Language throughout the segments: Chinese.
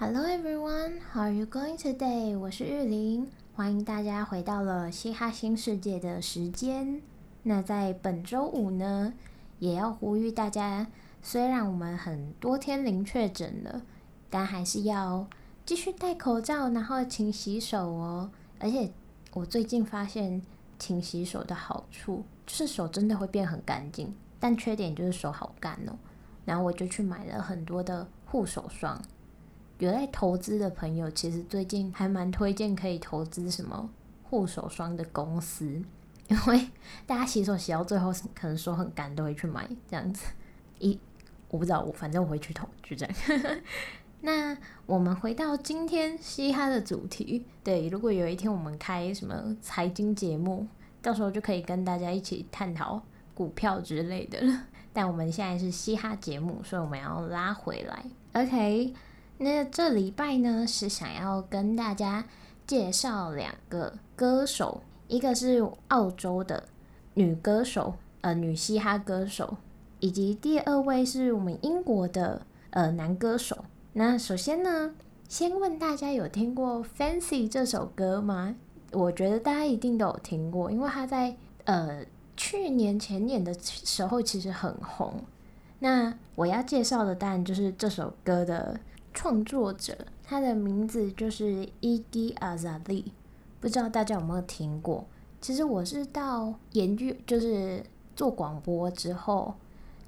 Hello everyone, how are you going today? 我是玉玲，欢迎大家回到了嘻哈新世界的时间。那在本周五呢，也要呼吁大家，虽然我们很多天零确诊了，但还是要继续戴口罩，然后勤洗手哦。而且我最近发现勤洗手的好处，就是手真的会变很干净，但缺点就是手好干哦。然后我就去买了很多的护手霜。有在投资的朋友，其实最近还蛮推荐可以投资什么护手霜的公司，因为大家洗手洗到最后，可能手很干，都会去买这样子。一我不知道，我反正我会去投，就这样。那我们回到今天嘻哈的主题，对，如果有一天我们开什么财经节目，到时候就可以跟大家一起探讨股票之类的了。但我们现在是嘻哈节目，所以我们要拉回来，OK。那这礼拜呢，是想要跟大家介绍两个歌手，一个是澳洲的女歌手，呃，女嘻哈歌手，以及第二位是我们英国的呃男歌手。那首先呢，先问大家有听过《Fancy》这首歌吗？我觉得大家一定都有听过，因为他在呃去年前年的时候其实很红。那我要介绍的当然就是这首歌的。创作者，他的名字就是 Iggy Azalea，不知道大家有没有听过？其实我是到研究，就是做广播之后，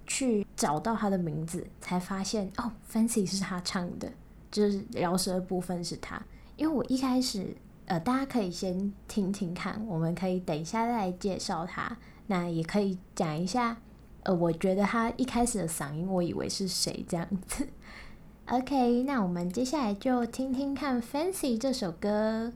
去找到他的名字，才发现哦，Fancy 是他唱的，就是饶舌的部分是他。因为我一开始，呃，大家可以先听听看，我们可以等一下再来介绍他。那也可以讲一下，呃，我觉得他一开始的嗓音，我以为是谁这样子。OK，那我们接下来就听听看《Fancy》这首歌。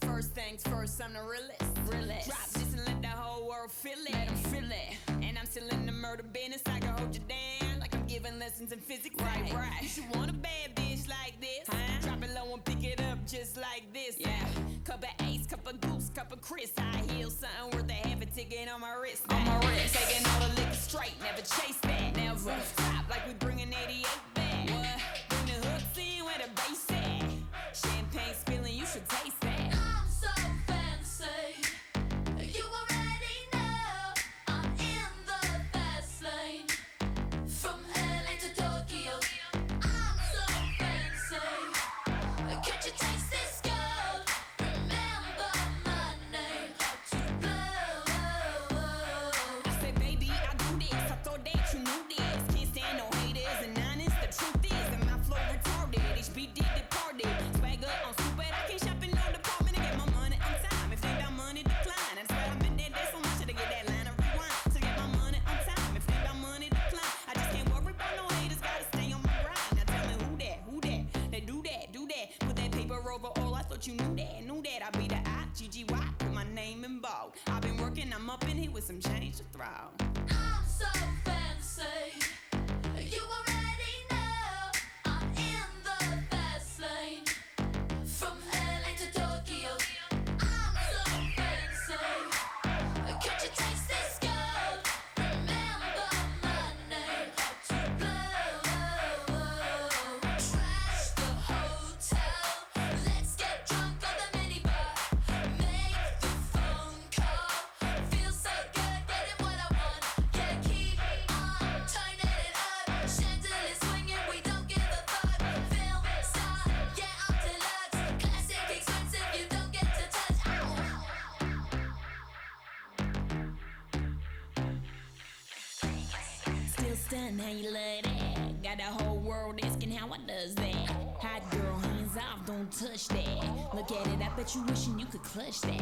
First things first, I'm the realest. realest. Drop this and let the whole world feel it. Let them feel it. And I'm still in the murder business. I can hold you down like I'm giving lessons in physics. Right, right. You should want a bad bitch like this. Huh? Drop it low and pick it up just like this. Yeah. Cup of ace, cup of goose, cup of Chris. I heal something worth a half again on my wrist. On my wrist. Taking all the liquor straight, never chase that. never stop. like we bringing 88 Wow. don't touch that. Look at it, I bet you wishing you could clutch that.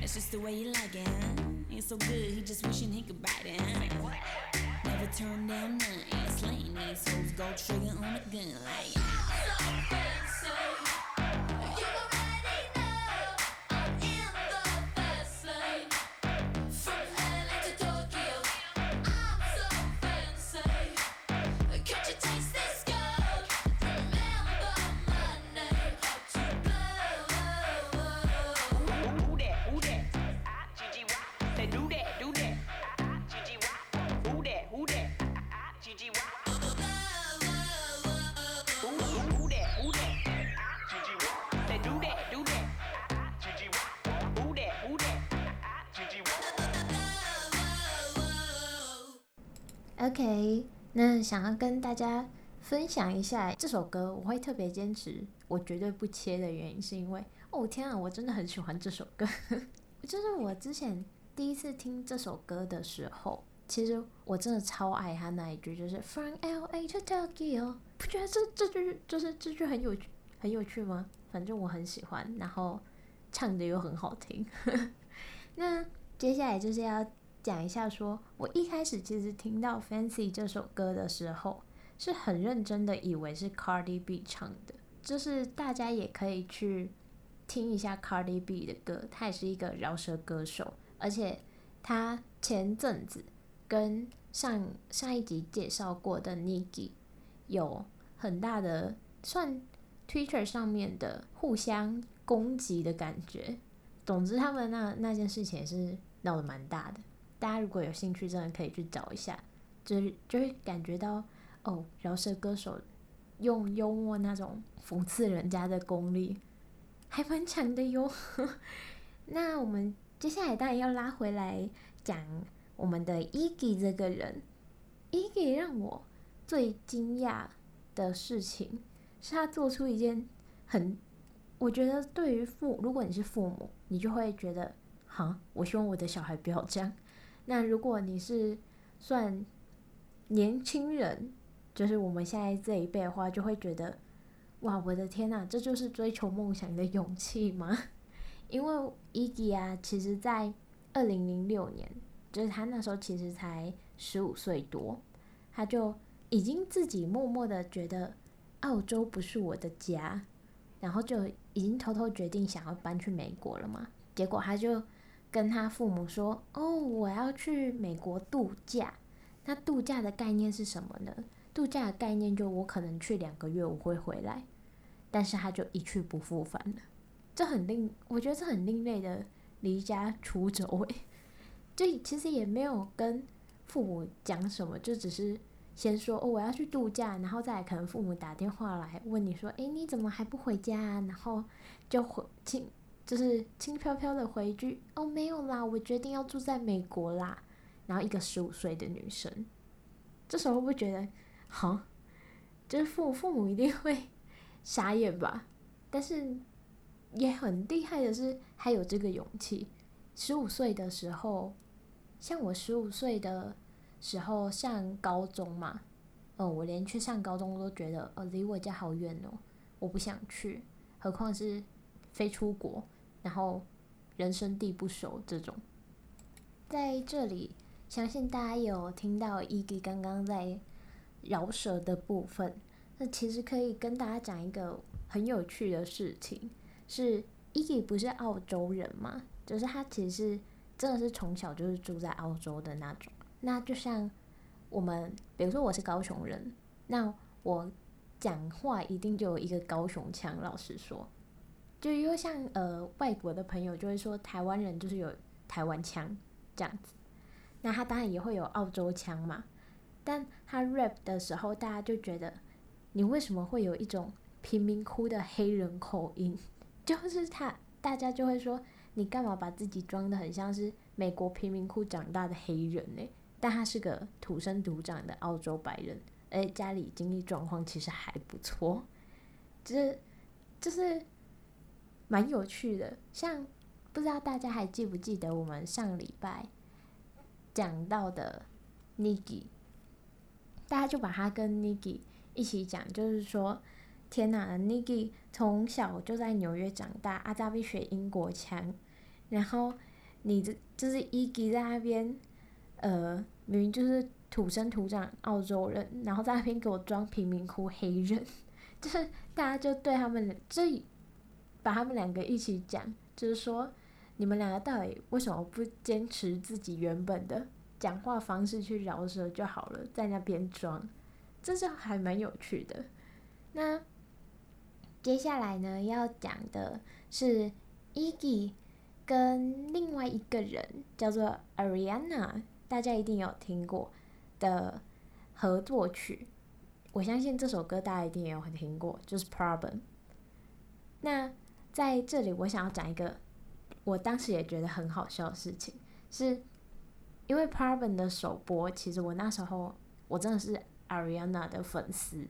That's just the way you like it, huh? Ain't so good, he just wishing he could bite it, huh? Never turn down nothing, slaying these hoes, gold trigger on a gun, like. OK，那想要跟大家分享一下这首歌，我会特别坚持，我绝对不切的原因是因为，哦天啊，我真的很喜欢这首歌。就是我之前第一次听这首歌的时候，其实我真的超爱他那一句，就是 From LA to Tokyo，不觉得这这句就是这句很有趣很有趣吗？反正我很喜欢，然后唱的又很好听。那接下来就是要。讲一下说，我一开始其实听到《Fancy》这首歌的时候，是很认真的以为是 Cardi B 唱的。就是大家也可以去听一下 Cardi B 的歌，他也是一个饶舌歌手，而且他前阵子跟上上一集介绍过的 n i k i 有很大的算 Twitter 上面的互相攻击的感觉。总之，他们那那件事情也是闹得蛮大的。大家如果有兴趣，真的可以去找一下，就是就会感觉到哦，饶舌歌手用幽默那种讽刺人家的功力还蛮强的哟。那我们接下来当然要拉回来讲我们的 Iggy 这个人。Iggy 让我最惊讶的事情是他做出一件很，我觉得对于父，如果你是父母，你就会觉得，哈，我希望我的小孩不要这样。那如果你是算年轻人，就是我们现在这一辈的话，就会觉得，哇，我的天呐，这就是追求梦想的勇气吗？因为 Iggy 啊，其实在二零零六年，就是他那时候其实才十五岁多，他就已经自己默默的觉得澳洲不是我的家，然后就已经偷偷决定想要搬去美国了嘛，结果他就。跟他父母说：“哦，我要去美国度假。那度假的概念是什么呢？度假的概念就我可能去两个月，我会回来。但是他就一去不复返了。这很另，我觉得这很另类的离家出走。诶，就其实也没有跟父母讲什么，就只是先说哦，我要去度假，然后再可能父母打电话来问你说：诶，你怎么还不回家啊？然后就回请。”就是轻飘飘的回一句：“哦，没有啦，我决定要住在美国啦。”然后一个十五岁的女生，这时候会不觉得，好，就是父父母一定会傻眼吧？但是也很厉害的是，还有这个勇气。十五岁的时候，像我十五岁的时候上高中嘛，哦，我连去上高中都觉得，哦，离我家好远哦，我不想去，何况是飞出国。然后人生地不熟，这种在这里，相信大家有听到 Iggy 刚刚在饶舌的部分。那其实可以跟大家讲一个很有趣的事情，是 Iggy 不是澳洲人嘛？就是他其实是真的是从小就是住在澳洲的那种。那就像我们，比如说我是高雄人，那我讲话一定就有一个高雄腔，老实说。就因为像呃外国的朋友就会说台湾人就是有台湾腔这样子，那他当然也会有澳洲腔嘛，但他 rap 的时候，大家就觉得你为什么会有一种贫民窟的黑人口音？就是他，大家就会说你干嘛把自己装得很像是美国贫民窟长大的黑人呢？但他是个土生土长的澳洲白人，而家里经济状况其实还不错，就是就是。蛮有趣的，像不知道大家还记不记得我们上礼拜讲到的 Nicki，大家就把他跟 Nicki 一起讲，就是说，天哪，Nicki 从小就在纽约长大，阿扎比学英国腔，然后你这就是 Iggy 在那边，呃，明明就是土生土长澳洲人，然后在那边给我装贫民窟黑人，就是大家就对他们这。把他们两个一起讲，就是说，你们两个到底为什么不坚持自己原本的讲话方式去饶舌就好了，在那边装，这是还蛮有趣的。那接下来呢，要讲的是 Iggy 跟另外一个人叫做 Ariana，大家一定有听过的合作曲。我相信这首歌大家一定也有听过，就是 Problem。那在这里，我想要讲一个我当时也觉得很好笑的事情，是因为 Problem 的首播，其实我那时候我真的是 Ariana 的粉丝。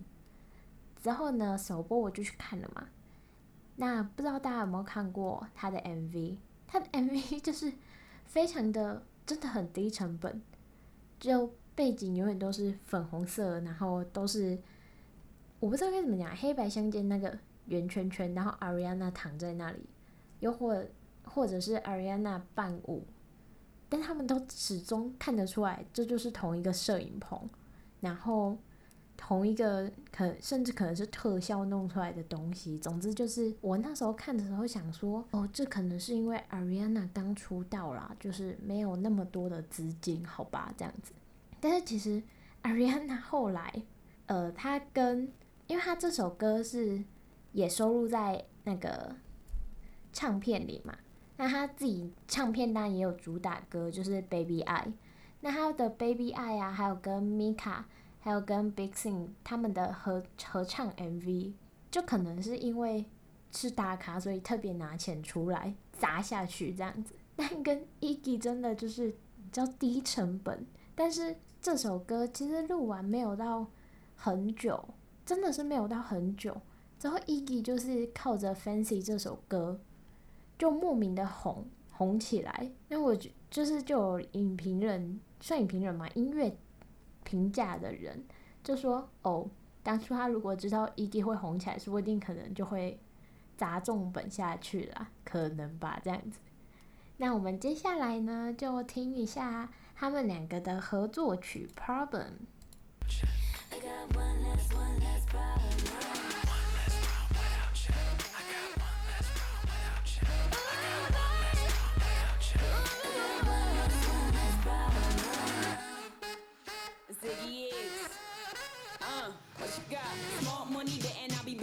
之后呢，首播我就去看了嘛。那不知道大家有没有看过他的 MV？他的 MV 就是非常的，真的很低成本，就背景永远都是粉红色，然后都是我不知道该怎么讲，黑白相间那个圆圈圈，然后 Ariana 躺在那里，又或或者是 Ariana 伴舞，但他们都始终看得出来，这就是同一个摄影棚，然后。同一个可甚至可能是特效弄出来的东西，总之就是我那时候看的时候想说，哦，这可能是因为 Ariana 刚出道啦，就是没有那么多的资金，好吧，这样子。但是其实 Ariana 后来，呃，他跟，因为他这首歌是也收录在那个唱片里嘛，那他自己唱片当然也有主打歌，就是 Baby I，那他的 Baby I 啊，还有跟 Mika。还有跟 Big Sean 他们的合合唱 MV，就可能是因为是大咖，所以特别拿钱出来砸下去这样子。但跟 Iggy 真的就是比较低成本，但是这首歌其实录完没有到很久，真的是没有到很久。之后 Iggy 就是靠着 Fancy 这首歌就莫名的红红起来。那我就就是就有影评人，算影评人嘛，音乐。评价的人就说：“哦，当初他如果知道 Iggy 会红起来，说不定可能就会砸重本下去了，可能吧，这样子。那我们接下来呢，就听一下他们两个的合作曲《Problem》。”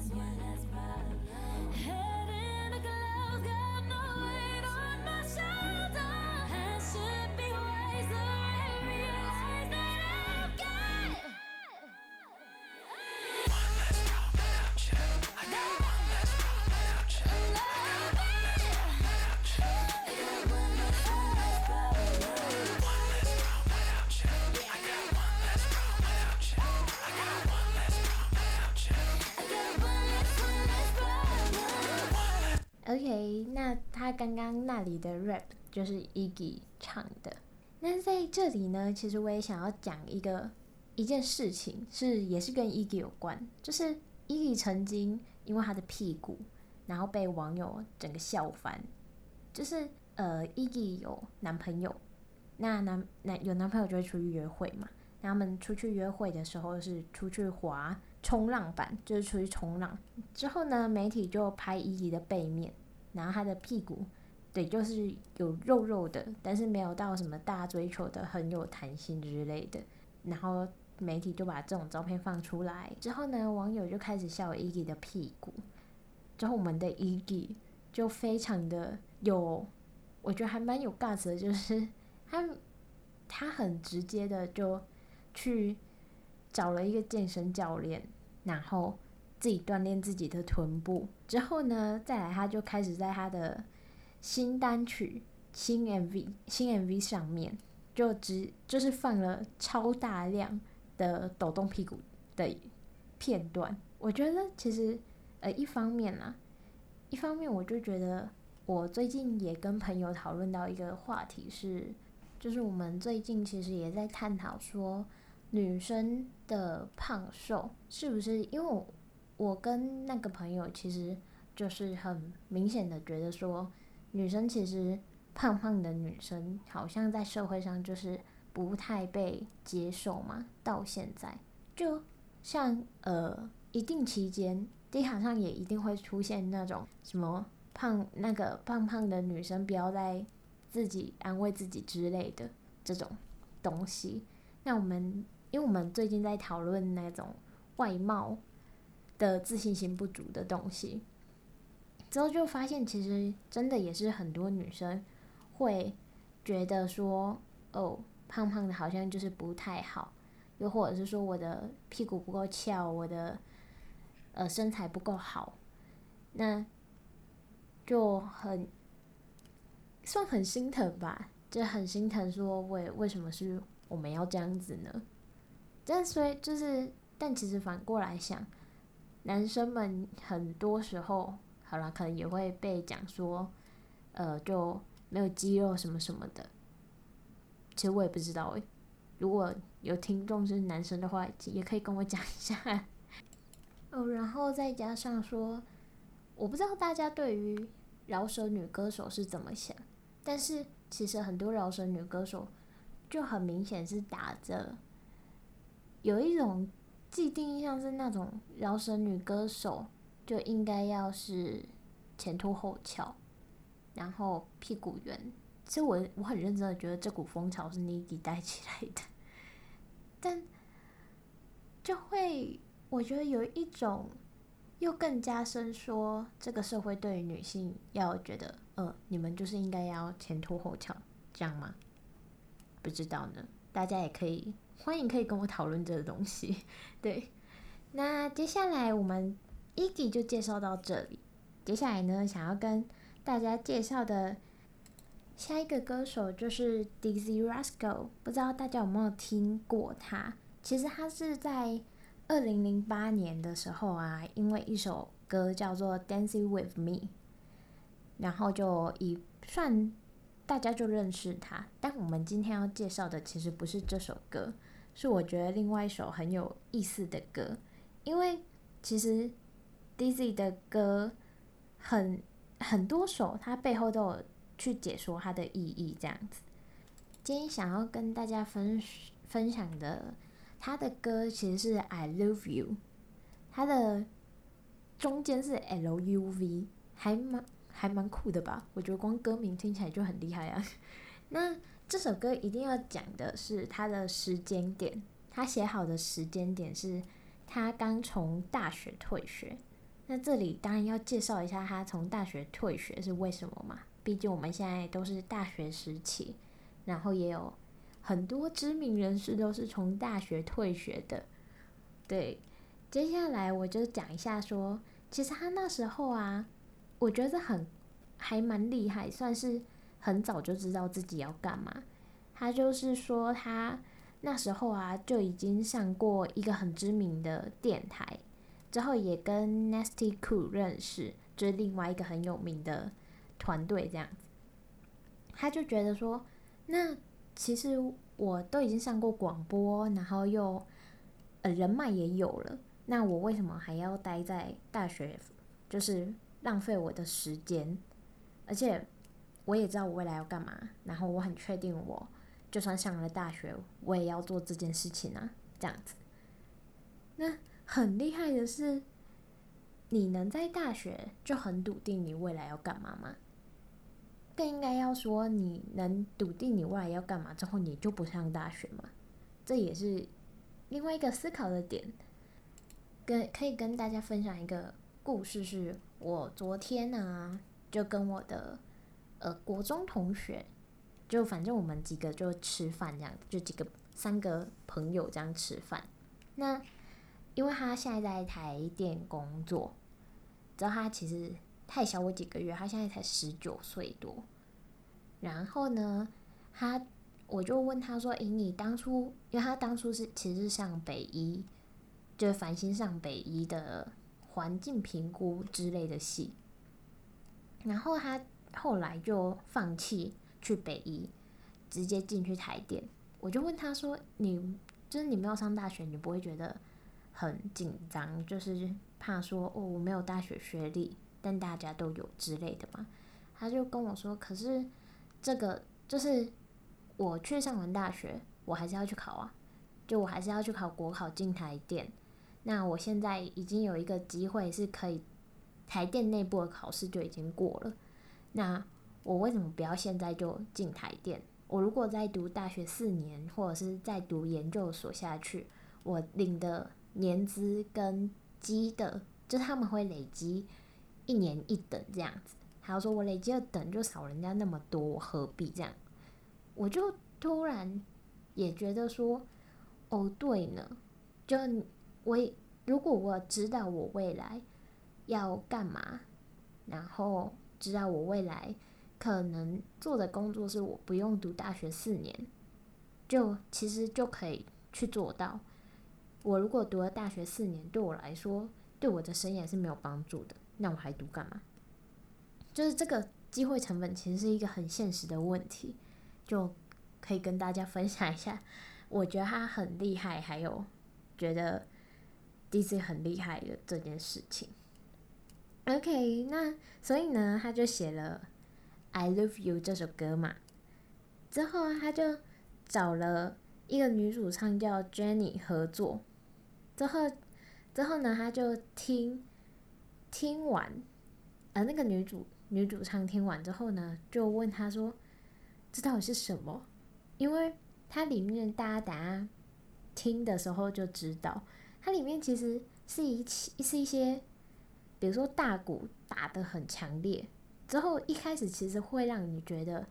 that's what 刚刚那里的 rap 就是 Iggy 唱的。那在这里呢，其实我也想要讲一个一件事情，是也是跟 Iggy 有关，就是 Iggy 曾经因为他的屁股，然后被网友整个笑翻。就是呃，Iggy 有男朋友，那男男有男朋友就会出去约会嘛。他们出去约会的时候是出去滑冲浪板，就是出去冲浪。之后呢，媒体就拍 Iggy 的背面。然后他的屁股，对，就是有肉肉的，但是没有到什么大追求的很有弹性之类的。然后媒体就把这种照片放出来，之后呢，网友就开始笑 Iggy 的屁股。之后我们的 Iggy 就非常的有，我觉得还蛮有 guts 的，就是他他很直接的就去找了一个健身教练，然后。自己锻炼自己的臀部之后呢，再来他就开始在他的新单曲、新 MV、新 MV 上面就只就是放了超大量的抖动屁股的片段。我觉得其实呃一方面啊，一方面我就觉得我最近也跟朋友讨论到一个话题是，就是我们最近其实也在探讨说女生的胖瘦是不是因为我。我跟那个朋友其实就是很明显的觉得说，女生其实胖胖的女生好像在社会上就是不太被接受嘛。到现在，就像呃一定期间，地毯上也一定会出现那种什么胖那个胖胖的女生不要再自己安慰自己之类的这种东西。那我们因为我们最近在讨论那种外貌的自信心不足的东西，之后就发现其实真的也是很多女生会觉得说，哦，胖胖的好像就是不太好，又或者是说我的屁股不够翘，我的呃身材不够好，那就很算很心疼吧，就很心疼说为为什么是我们要这样子呢？但所以就是，但其实反过来想。男生们很多时候，好了，可能也会被讲说，呃，就没有肌肉什么什么的。其实我也不知道诶，如果有听众是男生的话，也可以跟我讲一下。哦，然后再加上说，我不知道大家对于饶舌女歌手是怎么想，但是其实很多饶舌女歌手就很明显是打着有一种。既定印象是那种饶舌女歌手就应该要是前凸后翘，然后屁股圆。其实我我很认真的觉得这股风潮是 Niki 带起来的，但就会我觉得有一种又更加深说这个社会对于女性要觉得，呃，你们就是应该要前凸后翘，这样吗？不知道呢，大家也可以。欢迎可以跟我讨论这个东西，对。那接下来我们 Iggy 就介绍到这里。接下来呢，想要跟大家介绍的下一个歌手就是 Dizzy Rascal，不知道大家有没有听过他？其实他是在二零零八年的时候啊，因为一首歌叫做《Dancing with Me》，然后就以算大家就认识他。但我们今天要介绍的其实不是这首歌。是我觉得另外一首很有意思的歌，因为其实 Dizzee 的歌很很多首，它背后都有去解说它的意义这样子。今天想要跟大家分分享的，他的歌其实是 I Love You，它的中间是 L U V，还蛮还蛮酷的吧？我觉得光歌名听起来就很厉害啊。那这首歌一定要讲的是他的时间点，他写好的时间点是他刚从大学退学。那这里当然要介绍一下他从大学退学是为什么嘛？毕竟我们现在都是大学时期，然后也有很多知名人士都是从大学退学的。对，接下来我就讲一下说，其实他那时候啊，我觉得很还蛮厉害，算是。很早就知道自己要干嘛，他就是说他那时候啊就已经上过一个很知名的电台，之后也跟 Nasty Cool 认识，就是另外一个很有名的团队这样子。他就觉得说，那其实我都已经上过广播，然后又呃人脉也有了，那我为什么还要待在大学，就是浪费我的时间，而且。我也知道我未来要干嘛，然后我很确定，我就算上了大学，我也要做这件事情啊，这样子。那很厉害的是，你能在大学就很笃定你未来要干嘛吗？更应该要说，你能笃定你未来要干嘛之后，你就不上大学吗？这也是另外一个思考的点。跟可以跟大家分享一个故事，是我昨天呢、就跟我的。呃，国中同学，就反正我们几个就吃饭这样，就几个三个朋友这样吃饭。那因为他现在在台电工作，知道他其实太小我几个月，他现在才十九岁多。然后呢，他我就问他说：“诶，你当初，因为他当初是其实是上北医，就是繁星上北医的环境评估之类的系。”然后他。后来就放弃去北医，直接进去台电。我就问他说：“你就是你没有上大学，你不会觉得很紧张，就是怕说哦，我没有大学学历，但大家都有之类的吗？”他就跟我说：“可是这个就是我去上完大学，我还是要去考啊，就我还是要去考国考进台电。那我现在已经有一个机会是可以台电内部的考试就已经过了。”那我为什么不要现在就进台电？我如果再读大学四年，或者是再读研究所下去，我领的年资跟积的，就他们会累积一年一等这样子。还有说我累积的等就少人家那么多，何必这样？我就突然也觉得说，哦，对呢，就我如果我知道我未来要干嘛，然后知道我未来。可能做的工作是我不用读大学四年，就其实就可以去做到。我如果读了大学四年，对我来说，对我的生涯是没有帮助的，那我还读干嘛？就是这个机会成本其实是一个很现实的问题，就可以跟大家分享一下。我觉得他很厉害，还有觉得 DC 很厉害的这件事情。OK，那所以呢，他就写了。I Love You 这首歌嘛，之后他就找了一个女主唱叫 Jenny 合作，之后之后呢，他就听听完，呃，那个女主女主唱听完之后呢，就问他说：“这到底是什么？”因为它里面大家等下听的时候就知道，它里面其实是一起是一些，比如说大鼓打得很强烈。之后一开始其实会让你觉得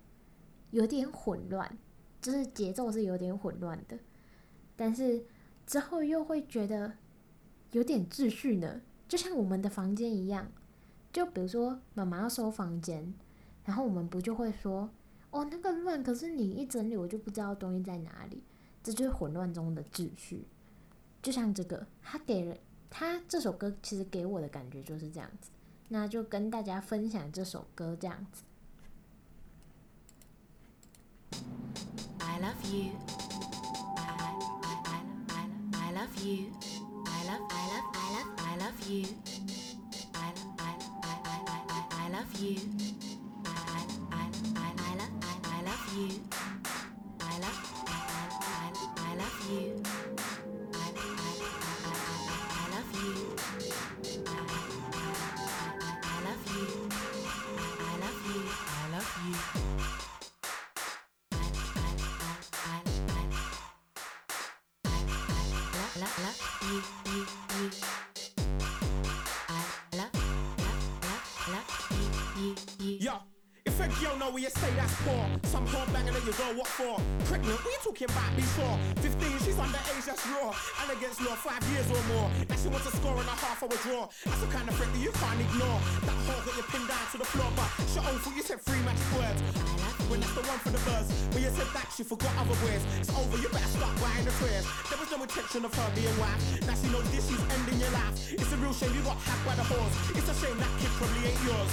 有点混乱，就是节奏是有点混乱的，但是之后又会觉得有点秩序呢，就像我们的房间一样。就比如说妈妈要收房间，然后我们不就会说：“哦，那个乱。”可是你一整理，我就不知道东西在哪里，这就是混乱中的秩序。就像这个，他给人他这首歌其实给我的感觉就是这样子。那就跟大家分享这首歌，这样子。I love you, I I I I love you, I love I love I love I love you, I I I I I I love you, I I I I love I love you, Know where you say that's poor. Some whore banging and you go, what for? Pregnant, you talking about before? 15, she's underage, that's raw. And against law, five years or more. Now she wants a score and a half, I withdraw. That's the kind of threat that you can't ignore. That whore got you pinned down to the floor, but shut own foot, you said three magic words. When that's the one for the buzz. When you said that, she forgot other words. It's over, you better start buying the prayers. There was no intention of her being wife. Now she knows this, is ending your life. It's a real shame you got hacked by the horse. It's a shame that kid probably ain't yours.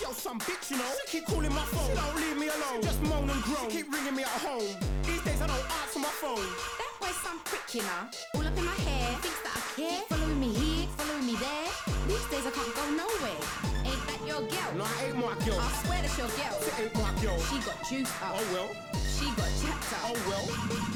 Yo, some bitch, you know. She keep calling my phone. She don't leave me alone. She just moan and groan. She keep ringing me at home. These days I don't answer my phone. That boy's some prick, you know. All up in my hair. Thinks that I care. Following me here, following me there. These days I can't go nowhere. Ain't that your girl? No, I ain't my girl. I swear that's your girl. It ain't my girl. She got juice up. Oh well. She got chapped up. Oh well.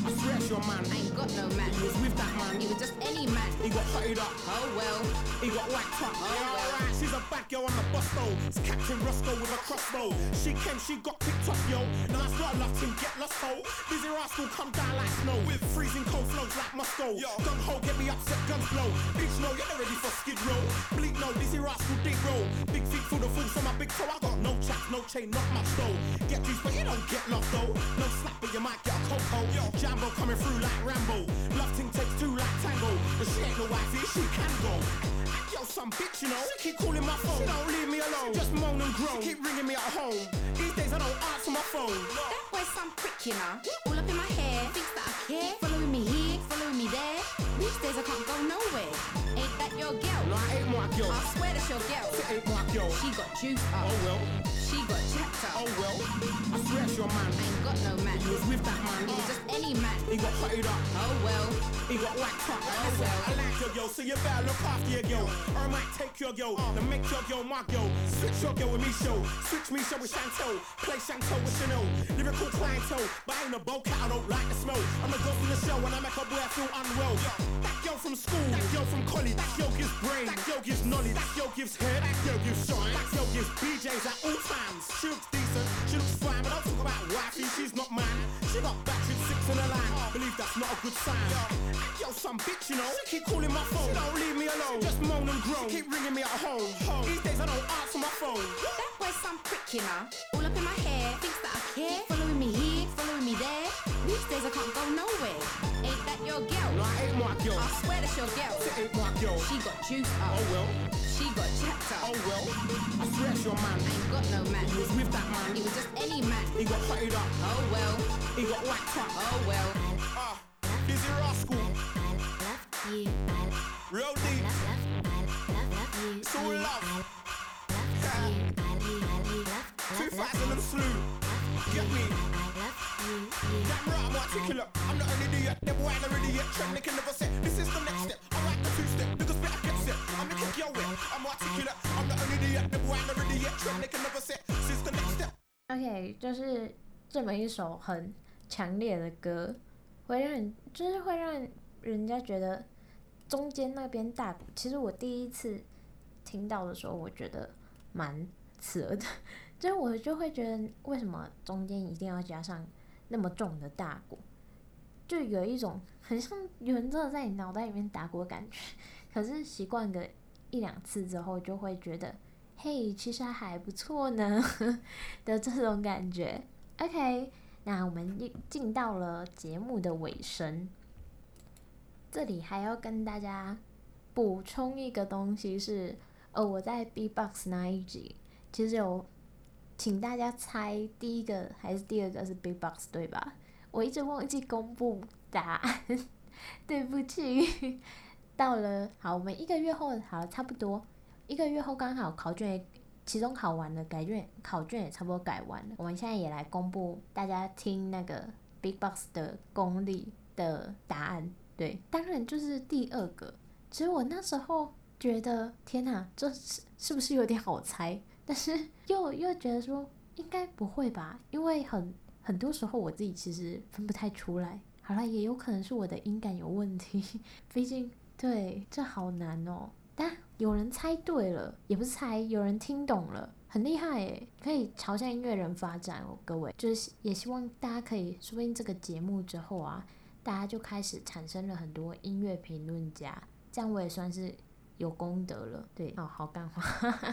I swear it's your man. I ain't got no man. He was with that man. He was just any man. He got hotted up. Oh well. He got whacked up. Oh, yeah, well. alright. She's a bad girl on the bus though. It's Captain Roscoe with a crossbow. She came, she got picked up, yo. Now that's not enough to get lost, ho. Busy rascal come down like snow. With freezing cold flows like Moscow. Yo. Gun ho, get me upset, guns blow. Bitch, no, you're not ready for skid row. Bleak, no, dizzy rascal, deep roll. Big feet full of fools from my big toe. I got no chaps, no chain, not much though. Get juice, but you don't get lost though. No slap, but you might get a coco. Yo, Jambo coming through like Rambo. Love ting takes two like tango. But she ain't no wifey, she can go. Yo, some bitch, you know. She keep calling my phone. She don't leave me alone. She just moan and groan. She keep ringing me at home. These days I don't answer my phone. That boy's some prick, you know. All up in my hair. Thinks that I care. These days I can't go nowhere. Ain't that your girl? No, I ain't my girl. I swear that's your girl. It ain't my girl. She got juice up. Oh well. She got chapped up. Oh well. I swear it's your man. I ain't got no man. He was with that man. He was just any man. He got hotted up. Oh well. He got whacked up. Oh, Listen, well. I like your girl, so you better look after your girl. Or I might take your girl, then make your girl my girl. Switch your girl with me show. Switch me show with Chantel. Play Chantel with Chanel. Lyrical clientele, but I ain't a bow cat, I don't like the smell. I'm a girl from the show when I make a boy feel unwell. That girl from school, that girl from college, that girl gives brain, that girl gives knowledge, that girl gives head, that girl gives shine, that girl gives BJs at all times. She looks decent, she looks fine, but I'll talk about wifey, she's not mine. She got back six in a line, believe that's not a good sign. Yo, some bitch, you know, she keep calling my phone, don't leave me alone, just moan and groan, she keep ringing me at home. home. These days I don't answer my phone. That boy's some prick, you know, all up in my hair, thinks that I care, keep following me here, following me there. These days I can't go nowhere. Ain't that your girl? No, I ain't my girl. I swear that's your girl. It ain't my girl. She got juice up. Oh well, She got jacked up. oh well. I swear it's your man. Ain't got no man. He was with that man. He was just any man. He got cutted up. Oh well. He got whacked up. Oh well. Ah, Dizzy Rascal. Real deep. It's all love. Two thousand and slew. Get me? Damn right, I'm articulate. I'm not an idiot. Them boy ain't an idiot. Trend they can never say. This is the next step. I like the two step. Niggas better get set. I'm the kick your way. I'm articulate. I'm not an idiot. Them boy ain't an idiot. Trend they can never say. This is the next step. OK，就是这么一首很强烈的歌，会让就是会让人家觉得中间那边大鼓。其实我第一次听到的时候，我觉得蛮刺耳的，就是我就会觉得为什么中间一定要加上那么重的大鼓，就有一种很像有人真的在你脑袋里面打鼓的感觉。可是习惯个一两次之后，就会觉得。嘿，其实还不错呢 的这种感觉。OK，那我们进到了节目的尾声，这里还要跟大家补充一个东西是，呃，我在 B-box 那一集其实有请大家猜第一个还是第二个是 Big Box 对吧？我一直忘记公布答案，对不起。到了，好，我们一个月后，好，差不多。一个月后刚好考卷也，期中考完了，改卷考卷也差不多改完了。我们现在也来公布大家听那个 Big Box 的功力的答案。对，当然就是第二个。其实我那时候觉得，天哪，这是是不是有点好猜？但是 又又觉得说应该不会吧，因为很很多时候我自己其实分不太出来。好了，也有可能是我的音感有问题，毕竟对，这好难哦。但有人猜对了，也不是猜，有人听懂了，很厉害诶，可以朝向音乐人发展哦，各位。就是也希望大家可以，说不定这个节目之后啊，大家就开始产生了很多音乐评论家，这样我也算是有功德了。对，哦，好干话。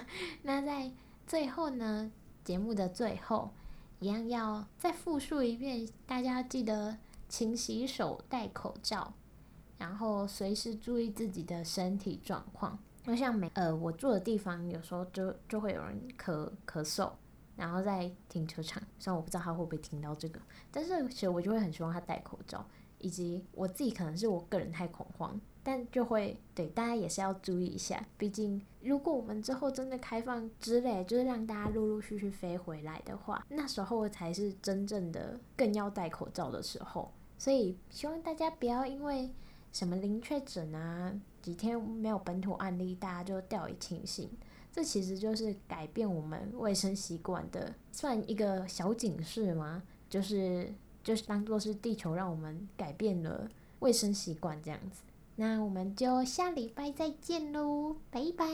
那在最后呢，节目的最后，一样要再复述一遍，大家记得勤洗手、戴口罩。然后随时注意自己的身体状况。就像每呃我住的地方，有时候就就会有人咳咳嗽，然后在停车场，虽然我不知道他会不会听到这个，但是其实我就会很希望他戴口罩。以及我自己可能是我个人太恐慌，但就会对大家也是要注意一下。毕竟如果我们之后真的开放之类，就是让大家陆陆续续飞回来的话，那时候才是真正的更要戴口罩的时候。所以希望大家不要因为。什么零确诊啊？几天没有本土案例，大家就掉以轻心。这其实就是改变我们卫生习惯的，算一个小警示吗？就是就是当做是地球让我们改变了卫生习惯这样子。那我们就下礼拜再见喽，拜拜。